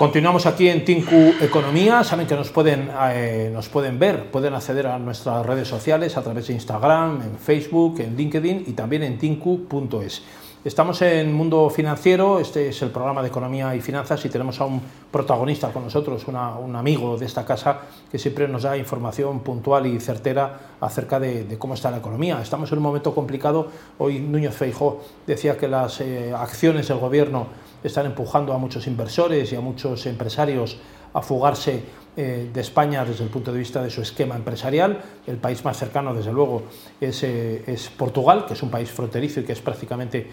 Continuamos aquí en Tinku Economía. Saben que nos pueden, eh, nos pueden ver, pueden acceder a nuestras redes sociales a través de Instagram, en Facebook, en LinkedIn y también en tinku.es. Estamos en Mundo Financiero, este es el programa de Economía y Finanzas y tenemos a un protagonista con nosotros, un amigo de esta casa que siempre nos da información puntual y certera acerca de, cómo está la economía. Estamos en un momento complicado. Hoy Núñez Feijó decía que las eh, acciones del gobierno están empujando a muchos inversores y a muchos empresarios a fugarse eh, de España desde el punto de vista de su esquema empresarial. El país más cercano, desde luego, es, eh, es Portugal, que es un país fronterizo y que es prácticamente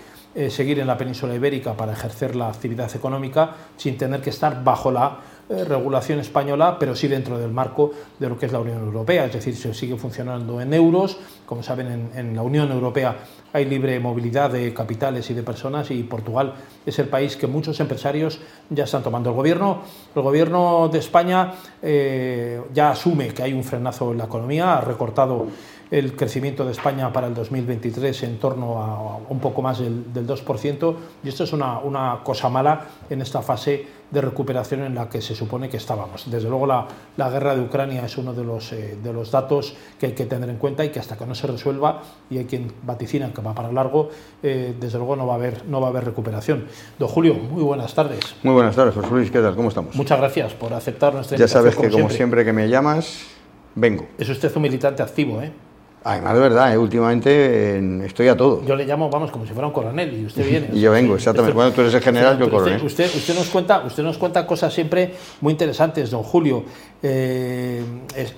seguir en la península ibérica para ejercer la actividad económica sin tener que estar bajo la eh, regulación española, pero sí dentro del marco de lo que es la Unión Europea, es decir, se sigue funcionando en euros. Como saben, en, la Unión Europea hay libre movilidad de capitales y de personas y Portugal es el país que muchos empresarios ya están tomando. El gobierno, el gobierno de España eh, ya asume que hay un frenazo en la economía, ha recortado el crecimiento de España para el 2023 en torno a un poco más del, del 2%, y esto es una, una, cosa mala en esta fase de recuperación en la que se supone que estábamos. Desde luego la, la guerra de Ucrania es uno de los, eh, de los datos que hay que tener en cuenta y que hasta que no se resuelva, y hay quien vaticina que va para largo, eh, desde luego no va, a haber, no va a haber recuperación. Don Julio, muy buenas tardes. Muy buenas tardes, José Luis, ¿qué tal? ¿Cómo estamos? Muchas gracias por aceptar nuestra invitación. Ya sabes que como siempre que me llamas, vengo. Es usted un militante activo, ¿eh? Además, de verdad, ¿eh? últimamente estoy a todo. Yo le llamo, vamos, como si fuera un coronel y usted viene. y yo vengo, exactamente. Bueno, tú eres el general, yo coronel. Usted, usted, nos cuenta, usted nos cuenta cosas siempre muy interesantes, don Julio. Eh,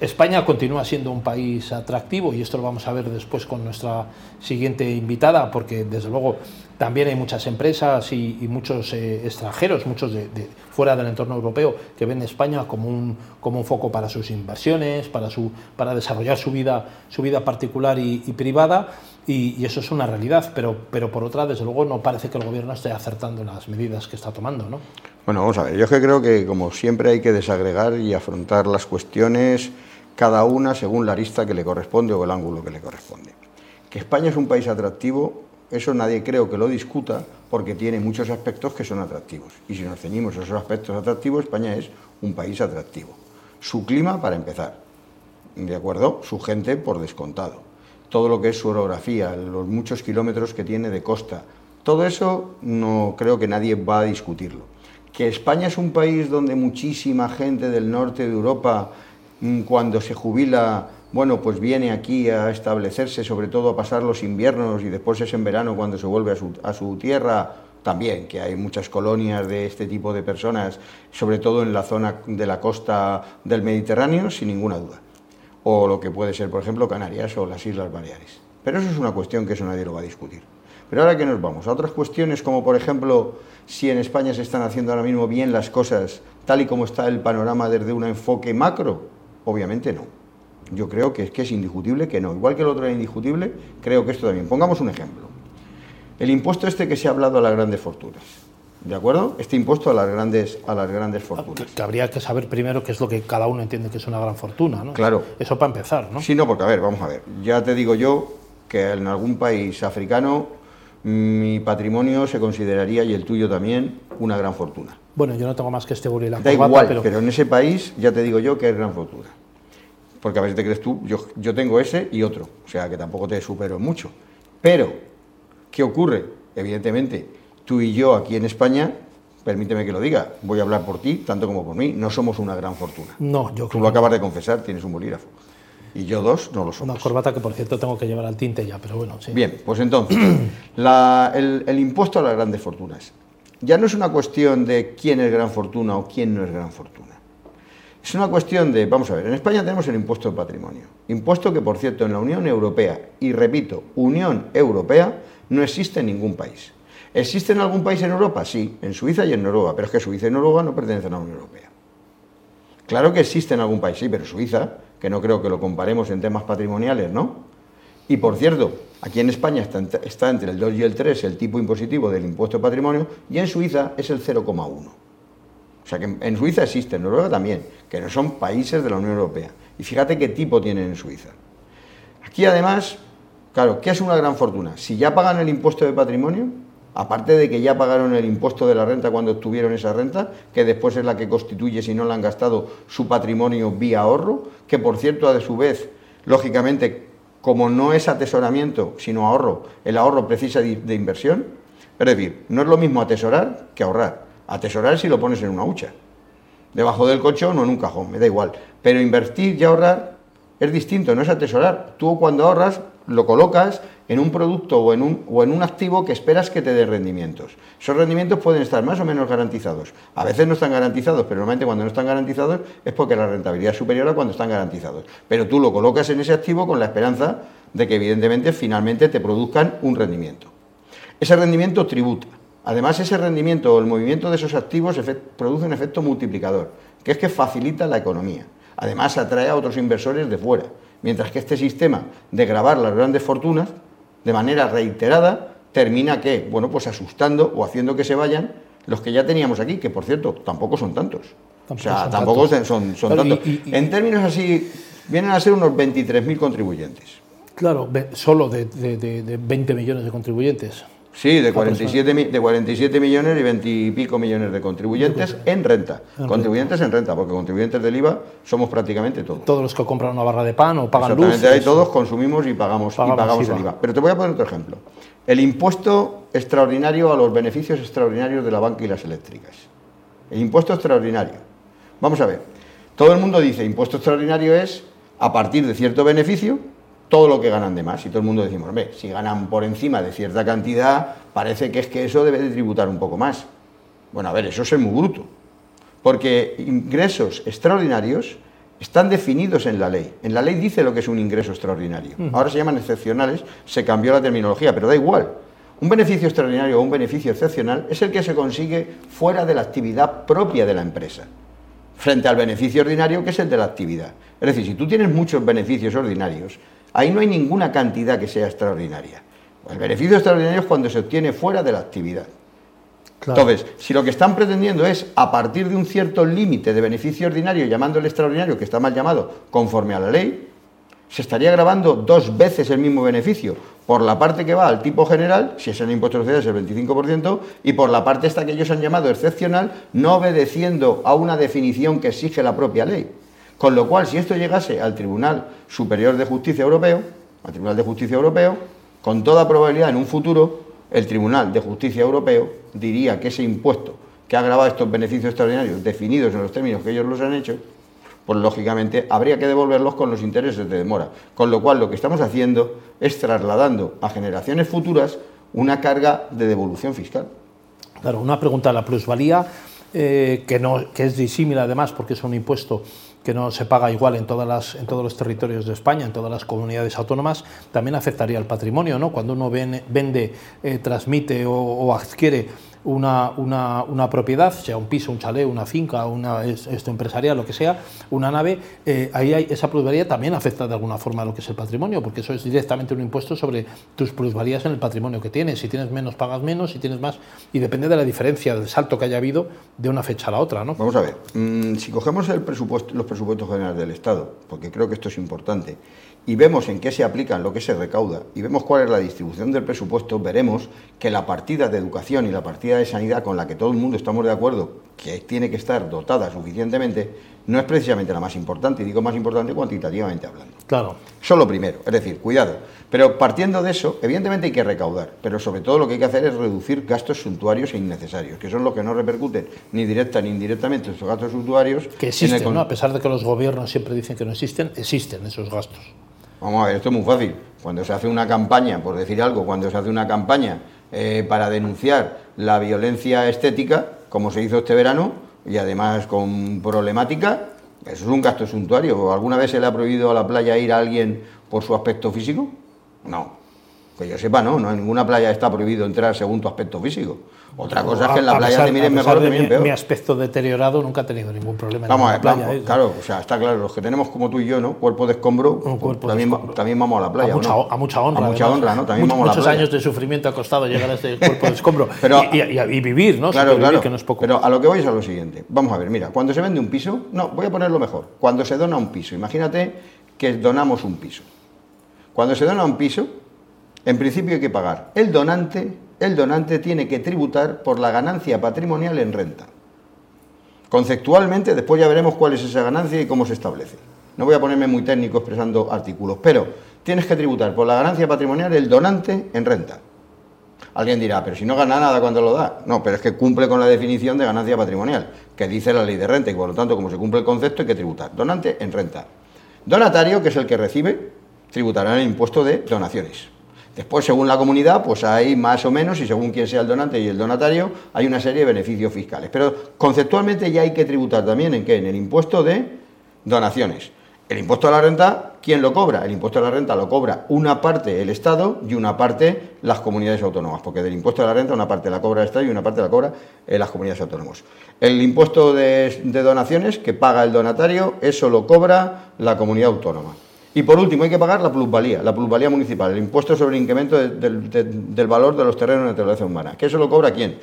España continúa siendo un país atractivo y esto lo vamos a ver después con nuestra siguiente invitada, porque desde luego también hay muchas empresas y, muchos eh, extranjeros, muchos de, fuera del entorno europeo, que ven España como un, como un foco para sus inversiones, para, su, para desarrollar su vida, su vida particular y, privada, y, eso es una realidad, pero, pero por otra, desde luego, no parece que el gobierno esté acertando las medidas que está tomando. ¿no? Bueno, vamos a ver, yo que creo que como siempre hay que desagregar y afrontar las cuestiones cada una según la arista que le corresponde o el ángulo que le corresponde. Que España es un país atractivo eso nadie creo que lo discuta porque tiene muchos aspectos que son atractivos. Y si nos ceñimos a esos aspectos atractivos, España es un país atractivo. Su clima, para empezar, ¿de acuerdo? Su gente, por descontado. Todo lo que es su orografía, los muchos kilómetros que tiene de costa, todo eso no creo que nadie va a discutirlo. Que España es un país donde muchísima gente del norte de Europa, mm, cuando se jubila, bueno, pues viene aquí a establecerse, sobre todo a pasar los inviernos y después es en verano cuando se vuelve a su, tierra, también, que hay muchas colonias de este tipo de personas, sobre todo en la zona de la costa del Mediterráneo, sin ninguna duda. O lo que puede ser, por ejemplo, Canarias o las Islas Baleares. Pero eso es una cuestión que eso nadie lo va a discutir. Pero ahora que nos vamos a otras cuestiones, como por ejemplo, si en España se están haciendo ahora mismo bien las cosas, tal y como está el panorama desde un enfoque macro, obviamente no. Yo creo que es, que es indiscutible que no. Igual que el otro era indiscutible, creo que esto también. Pongamos un ejemplo. El impuesto este que se ha hablado a las grandes fortunas. ¿De acuerdo? Este impuesto a las grandes, a las grandes fortunas. Que, habría que saber primero qué es lo que cada uno entiende que es una gran fortuna, ¿no? Claro. Eso para empezar, ¿no? Sí, no, porque a ver, vamos a ver. Ya te digo yo que en algún país africano mi patrimonio se consideraría, y el tuyo también, una gran fortuna. Bueno, yo no tengo más que este y la Da igual, pero... pero en ese país ya te digo yo que es gran fortuna porque a veces te crees tú, yo, yo tengo ese y otro, o sea que tampoco te supero mucho. Pero, ¿qué ocurre? Evidentemente, tú y yo aquí en España, permíteme que lo diga, voy a hablar por ti, tanto como por mí, no somos una gran fortuna. No, yo Tú lo acabas de confesar, tienes un bolígrafo. Y yo dos no lo somos. Una corbata que, por cierto, tengo que llevar al tinte ya, pero bueno, sí. Bien, pues entonces, el, el impuesto a las grandes fortunas. Ya no es una cuestión de quién es gran fortuna o quién no es gran fortuna. Es una cuestión de, vamos a ver, en España tenemos el impuesto de patrimonio. Impuesto que, por cierto, en la Unión Europea, y repito, Unión Europea, no existe en ningún país. ¿Existe en algún país en Europa? Sí, en Suiza y en Noruega, pero es que Suiza y Noruega no pertenecen a la Unión Europea. Claro que existe en algún país, sí, pero Suiza, que no creo que lo comparemos en temas patrimoniales, ¿no? Y por cierto, aquí en España está, está entre el 2 y el 3 el tipo impositivo del impuesto de patrimonio y en Suiza es el 0,1. O sea que en Suiza existe, en Noruega también, que no son países de la Unión Europea. Y fíjate qué tipo tienen en Suiza. Aquí además, claro, ¿qué es una gran fortuna? Si ya pagan el impuesto de patrimonio, aparte de que ya pagaron el impuesto de la renta cuando obtuvieron esa renta, que después es la que constituye, si no la han gastado, su patrimonio vía ahorro, que por cierto, a su vez, lógicamente, como no es atesoramiento, sino ahorro, el ahorro precisa de, inversión. Es decir, no es lo mismo atesorar que ahorrar. Atesorar si lo pones en una hucha, debajo del colchón o en un cajón, me da igual. Pero invertir y ahorrar es distinto, no es atesorar. Tú cuando ahorras lo colocas en un producto o en un, o en un activo que esperas que te dé rendimientos. Esos rendimientos pueden estar más o menos garantizados. A veces no están garantizados, pero normalmente cuando no están garantizados es porque la rentabilidad es superior a cuando están garantizados. Pero tú lo colocas en ese activo con la esperanza de que evidentemente finalmente te produzcan un rendimiento. Ese rendimiento tributa. Además, ese rendimiento o el movimiento de esos activos produce un efecto multiplicador, que es que facilita la economía. Además, atrae a otros inversores de fuera. Mientras que este sistema de grabar las grandes fortunas, de manera reiterada, termina que, bueno, pues asustando o haciendo que se vayan los que ya teníamos aquí, que por cierto, tampoco son tantos. o sea, tampoco son, tantos. en términos así, vienen a ser unos 23.000 contribuyentes. Claro, solo de, de 20 millones de contribuyentes. Sí, de 47, de 47 millones y 20 y pico millones de contribuyentes en renta. contribuyentes en renta, porque contribuyentes del IVA somos prácticamente todos. Todos los que compran una barra de pan o pagan luz. Exactamente, ahí todos consumimos y pagamos, y pagamos el IVA. Pero te voy a poner otro ejemplo. El impuesto extraordinario a los beneficios extraordinarios de la banca y las eléctricas. El impuesto extraordinario. Vamos a ver. Todo el mundo dice impuesto extraordinario es a partir de cierto beneficio todo lo que ganan de más. Y todo el mundo decimos, hombre, si ganan por encima de cierta cantidad, parece que es que eso debe de tributar un poco más. Bueno, a ver, eso es muy bruto. Porque ingresos extraordinarios están definidos en la ley. En la ley dice lo que es un ingreso extraordinario. Ahora se llaman excepcionales, se cambió la terminología, pero da igual. Un beneficio extraordinario o un beneficio excepcional es el que se consigue fuera de la actividad propia de la empresa, frente al beneficio ordinario que es el de la actividad. Es decir, si tú tienes muchos beneficios ordinarios, Ahí no hay ninguna cantidad que sea extraordinaria. El beneficio extraordinario es cuando se obtiene fuera de la actividad. Entonces, si lo que están pretendiendo es, a partir de un cierto límite de beneficio ordinario, llamándole extraordinario, que está mal llamado, conforme a la ley, se estaría grabando dos veces el mismo beneficio, por la parte que va al tipo general, si es el impuesto de sociedades el 25%, y por la parte esta que ellos han llamado excepcional, no obedeciendo a una definición que exige la propia ley. Con lo cual, si esto llegase al Tribunal Superior de Justicia Europeo, al Tribunal de Justicia Europeo, con toda probabilidad en un futuro, el Tribunal de Justicia Europeo diría que ese impuesto que ha grabado estos beneficios extraordinarios definidos en los términos que ellos los han hecho, pues lógicamente habría que devolverlos con los intereses de demora. Con lo cual lo que estamos haciendo es trasladando a generaciones futuras una carga de devolución fiscal. Claro, una pregunta, la plusvalía, eh, que, no, que es disímil además porque es un impuesto que no se paga igual en, todas las, en todos los territorios de España, en todas las comunidades autónomas, también afectaría al patrimonio, ¿no? Cuando uno vende, eh, transmite o, adquiere una, una, propiedad, sea un piso, un chalet, una finca, una esto empresarial, lo que sea, una nave, eh, ahí esa plusvalía también afecta de alguna forma a lo que es el patrimonio, porque eso es directamente un impuesto sobre tus plusvalías en el patrimonio que tienes. Si tienes menos, pagas menos, si tienes más, y depende de la diferencia, del salto que haya habido de una fecha a la otra. ¿no? Vamos a ver, mm, si cogemos los presupuestos generales del Estado, porque creo que esto es importante, y vemos en qué se aplican lo que se recauda y vemos cuál es la distribución del presupuesto, veremos que la partida de educación y la partida sanidad con la que todo el mundo estamos de acuerdo que tiene que estar dotada suficientemente, no es precisamente la más importante, y digo más importante cuantitativamente hablando. Claro. Eso es lo primero, es decir, cuidado. Pero partiendo de eso, evidentemente hay que recaudar, pero sobre todo lo que hay que hacer es reducir gastos suntuarios e innecesarios, que son los que no repercuten ni directa ni indirectamente esos gastos suntuarios. Que existen, ¿no? A pesar de que los gobiernos siempre dicen que no existen, existen esos gastos. Vamos a ver, esto es muy fácil. Cuando se hace una campaña, por decir algo, cuando se hace una campaña eh, para denunciar la violencia estética, como se hizo este verano, y además con problemática, eso es un gasto suntuario. ¿Alguna vez se le ha prohibido a la playa ir a alguien por su aspecto físico? No. Que yo sepa, no, no en ninguna playa está prohibido entrar según tu aspecto físico. Otra cosa es que en la playa te miren mejor o te miren peor. Mi aspecto deteriorado nunca ha tenido ningún problema vamos la playa. ¿eh? claro, o sea, está claro, los que tenemos como tú y yo, ¿no? Cuerpo de escombro, también, también vamos a la playa. A mucha, a mucha honra. A mucha honra, ¿no? También vamos a la playa. Muchos años de sufrimiento ha costado llegar a este cuerpo de escombro. Pero, y, vivir, ¿no? Claro, claro. Que no es poco. Pero a lo que voy es a lo siguiente. Vamos a ver, mira, cuando se vende un piso, no, voy a ponerlo mejor. Cuando se dona un piso, imagínate que donamos un piso. Cuando se dona un piso, en principio hay que pagar el donante el donante tiene que tributar por la ganancia patrimonial en renta. Conceptualmente, después ya veremos cuál es esa ganancia y cómo se establece. No voy a ponerme muy técnico expresando artículos, pero tienes que tributar por la ganancia patrimonial el donante en renta. Alguien dirá, pero si no gana nada cuando lo da. No, pero es que cumple con la definición de ganancia patrimonial, que dice la ley de renta, y por lo tanto, como se cumple el concepto, hay que tributar. Donante en renta. Donatario, que es el que recibe, tributará el impuesto de donaciones. Después, según la comunidad, pues hay más o menos, y según quién sea el donante y el donatario, hay una serie de beneficios fiscales. Pero conceptualmente ya hay que tributar también en qué? En el impuesto de donaciones. El impuesto a la renta, ¿quién lo cobra? El impuesto a la renta lo cobra una parte el Estado y una parte las comunidades autónomas, porque del impuesto a la renta una parte la cobra el Estado y una parte la cobra eh, las comunidades autónomas. El impuesto de, donaciones que paga el donatario, eso lo cobra la comunidad autónoma. Y por último hay que pagar la plusvalía, la plusvalía municipal, el impuesto sobre el incremento del valor de los terrenos de naturaleza humana. ¿Que eso lo cobra quién?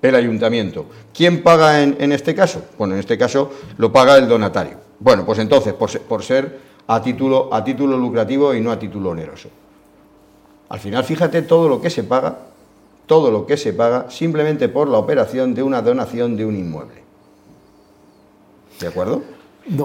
El ayuntamiento. ¿Quién paga en, en este caso? Bueno, en este caso lo paga el donatario. Bueno, pues entonces, por ser, a, título, a título lucrativo y no a título oneroso. Al final, fíjate todo lo que se paga, todo lo que se paga simplemente por la operación de una donación de un inmueble. ¿De acuerdo?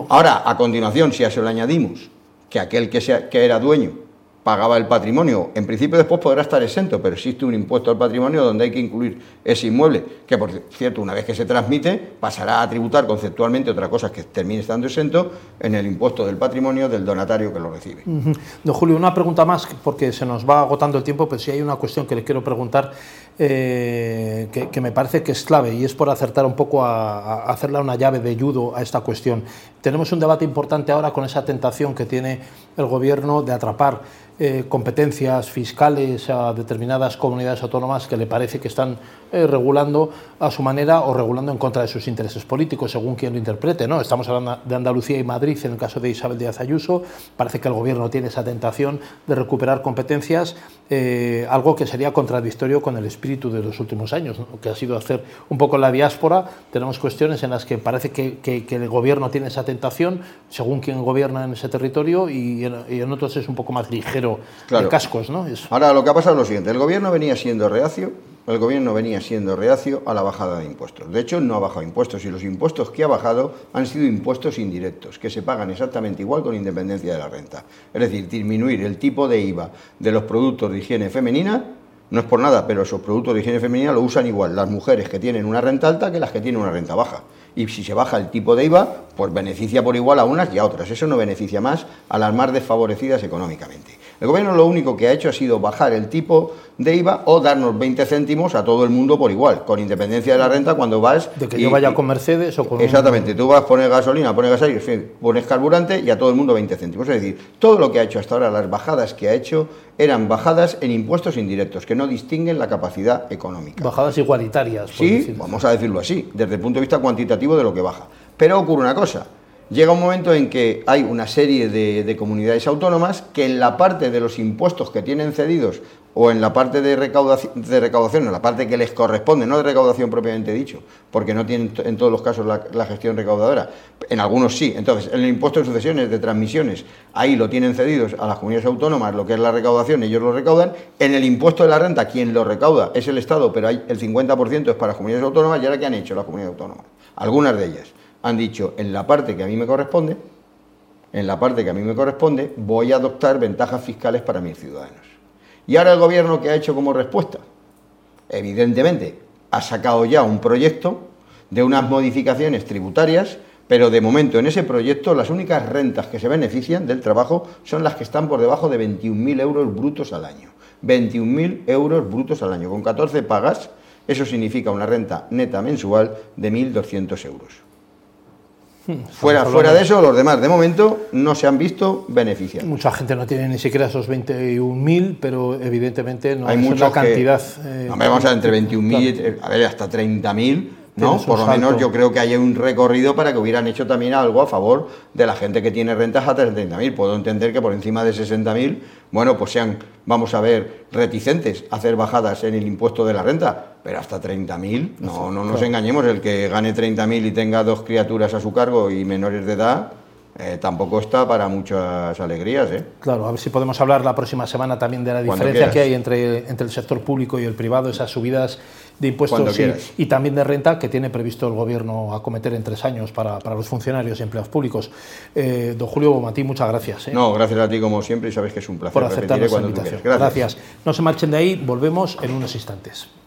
Ahora, a continuación, si a eso le añadimos que aquel que, era dueño pagaba el patrimonio. En principio después podrá estar exento, pero existe un impuesto al patrimonio donde hay que incluir ese inmueble, que por cierto, una vez que se transmite, pasará a tributar conceptualmente otra cosa que termine estando exento en el impuesto del patrimonio del donatario que lo recibe. Don Julio, una pregunta más, porque se nos va agotando el tiempo, pero si hay una cuestión que le quiero preguntar eh, que, me parece que es clave y es por acertar un poco a, a hacerle una llave de judo a esta cuestión. Tenemos un debate importante ahora con esa tentación que tiene el gobierno de atrapar eh, competencias fiscales a determinadas comunidades autónomas que le parece que están eh, regulando a su manera o regulando en contra de sus intereses políticos, según quien lo interprete. ¿no? Estamos hablando de Andalucía y Madrid en el caso de Isabel Díaz Ayuso. Parece que el Gobierno tiene esa tentación de recuperar competencias, eh, algo que sería contradictorio con el espíritu de los últimos años, que ha sido hacer un poco la diáspora. Tenemos cuestiones en las que parece que, el Gobierno tiene esa tentación, según quien gobierna en ese territorio, y en otros es un poco más ligero de cascos. ¿no? Ahora, lo que ha pasado es lo siguiente. El gobierno venía siendo reacio, el gobierno venía siendo reacio a la bajada de impuestos. De hecho, no ha bajado impuestos y los impuestos que ha bajado han sido impuestos indirectos, que se pagan exactamente igual con independencia de la renta. Es decir, disminuir el tipo de IVA de los productos de higiene femenina no es por nada, pero esos productos de higiene femenina lo usan igual las mujeres que tienen una renta alta que las que tienen una renta baja. Y si se baja el tipo de IVA, pues beneficia por igual a unas y a otras. Eso no beneficia más a las más desfavorecidas económicamente. El gobierno lo único que ha hecho ha sido bajar el tipo de IVA o darnos 20 céntimos a todo el mundo por igual, con independencia de la renta cuando vas... De que yo vaya con Mercedes o con... Exactamente, tú vas a poner gasolina, pones gasolina, pones carburante y a todo el mundo 20 céntimos. Es decir, todo lo que ha hecho hasta ahora, las bajadas que ha hecho, eran bajadas en impuestos indirectos, que no distinguen la capacidad económica. Bajadas igualitarias. Por sí, vamos a decirlo así, desde el punto de vista cuantitativo de lo que baja. Pero ocurre una cosa, llega un momento en que hay una serie de, comunidades autónomas que en la parte de los impuestos que tienen cedidos o en la parte de recaudación, de recaudación, en la parte que les corresponde, no de recaudación propiamente dicho, porque no tienen en todos los casos la, gestión recaudadora, en algunos sí. Entonces, en el impuesto de sucesiones, de transmisiones, ahí lo tienen cedidos a las comunidades autónomas, lo que es la recaudación, ellos lo recaudan. En el impuesto de la renta, quien lo recauda es el Estado, pero hay el 50% es para las comunidades autónomas, y ahora ¿qué han hecho las comunidades autónomas? Algunas de ellas han dicho, en la parte que a mí me corresponde, en la parte que a mí me corresponde, voy a adoptar ventajas fiscales para mis ciudadanos. Y ahora el gobierno que ha hecho como respuesta, evidentemente, ha sacado ya un proyecto de unas modificaciones tributarias, pero de momento en ese proyecto las únicas rentas que se benefician del trabajo son las que están por debajo de 21.000 euros brutos al año. 21.000 euros brutos al año. Con 14 pagas, eso significa una renta neta mensual de 1.200 euros. Fuera, fuera de eso, los demás de momento no se han visto beneficiados. Mucha gente no tiene ni siquiera esos 21.000, pero evidentemente no Hay es la cantidad. Eh, vamos a entre 21.000, a ver, hasta 30.000 ¿no? Por lo menos yo creo que hay un recorrido para que hubieran hecho también algo a favor de la gente que tiene rentas a 30.000. Puedo entender que por encima de 60.000, bueno, pues sean, vamos a ver, reticentes a hacer bajadas en el impuesto de la renta, pero hasta 30.000, no, no nos engañemos, el que gane 30.000 y tenga dos criaturas a su cargo y menores de edad, eh, tampoco está para muchas alegrías. ¿eh? Claro, a ver si podemos hablar la próxima semana también de la diferencia que hay entre, entre el sector público y el privado, esas subidas de impuestos y, también de renta que tiene previsto el Gobierno acometer en tres años para, para los funcionarios y empleados públicos. Eh, don Julio Bomatí, muchas gracias. ¿eh? No, gracias a ti como siempre y sabes que es un placer. Por aceptar nuestra invitación. Gracias. gracias. No se marchen de ahí, volvemos en unos instantes.